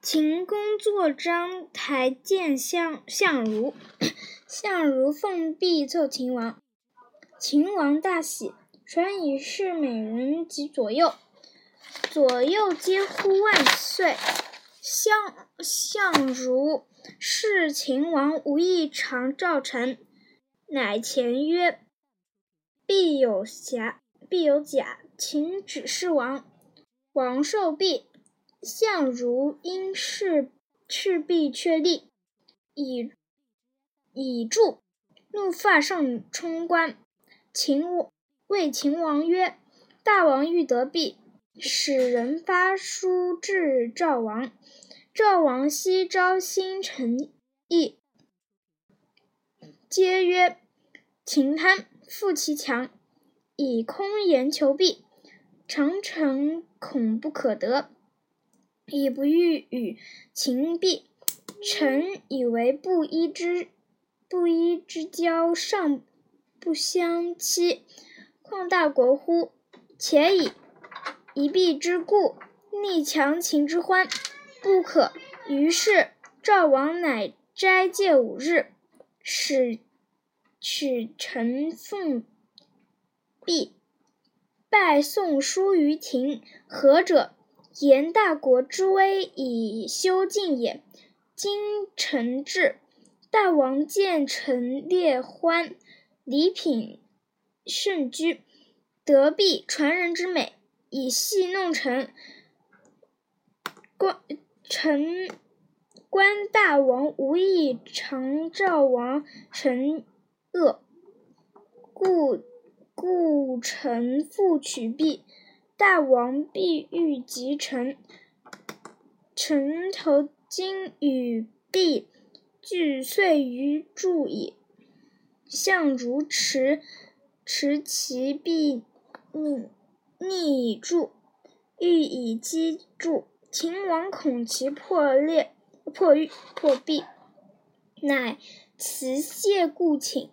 秦公坐章台见相相如，相如奉璧奏秦王。秦王大喜，传以示美人及左右，左右皆呼万岁。相相如视秦王无异常召臣，乃前曰：“必有瑕，必有假，请指示王。”王受璧。相如因事赤壁却立，以以助怒发上冲冠。秦谓秦王曰：“大王欲得璧，使人发书至赵王。赵王悉招新臣议，皆曰：‘秦贪，负其强，以空言求璧，常臣恐不可得。’”以不欲与秦璧，臣以为布衣之布衣之交，尚不相欺，况大国乎？且以一璧之故，逆强秦之欢，不可。于是赵王乃斋戒五日，使取臣奉璧，拜宋书于庭。何者？言大国之威以修敬也。今臣至，大王见臣列欢，礼品甚居，得璧传人之美，以戏弄臣。观臣观大王无意长赵王臣恶，故故臣复取璧。大王必欲及臣，臣投金与璧俱碎于柱矣。相如持持其璧逆逆以柱，欲以击柱。秦王恐其破裂破玉破壁，乃辞谢故请。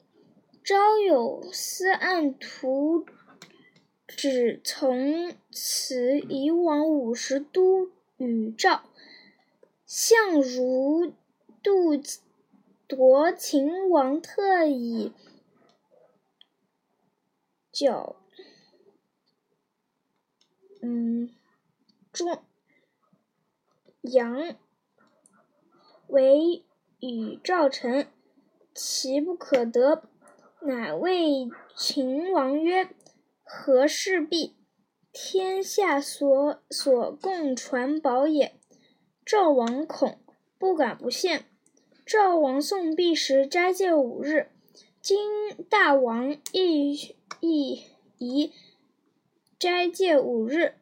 朝有司案图。只从此以往五十都与赵，相如度夺秦王特以角，嗯，中阳为与赵臣，其不可得，乃谓秦王曰。何事璧？天下所所共传宝也。赵王恐，不敢不献。赵王送璧时，斋戒五日。今大王亦亦宜斋戒五日，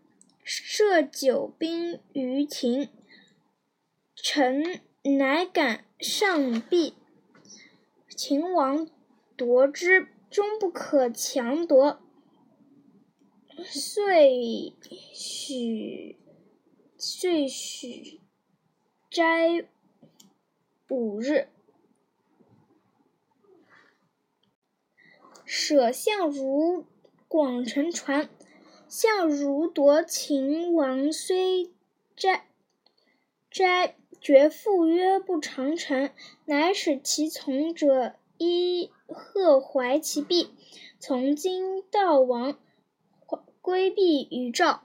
设酒宾于庭。臣乃敢上璧。秦王夺之，终不可强夺。遂许遂许斋五日，舍相如广成传。相如夺秦王，虽斋斋，绝父约不长臣，乃使其从者依贺怀其璧，从今悼王。规避宇宙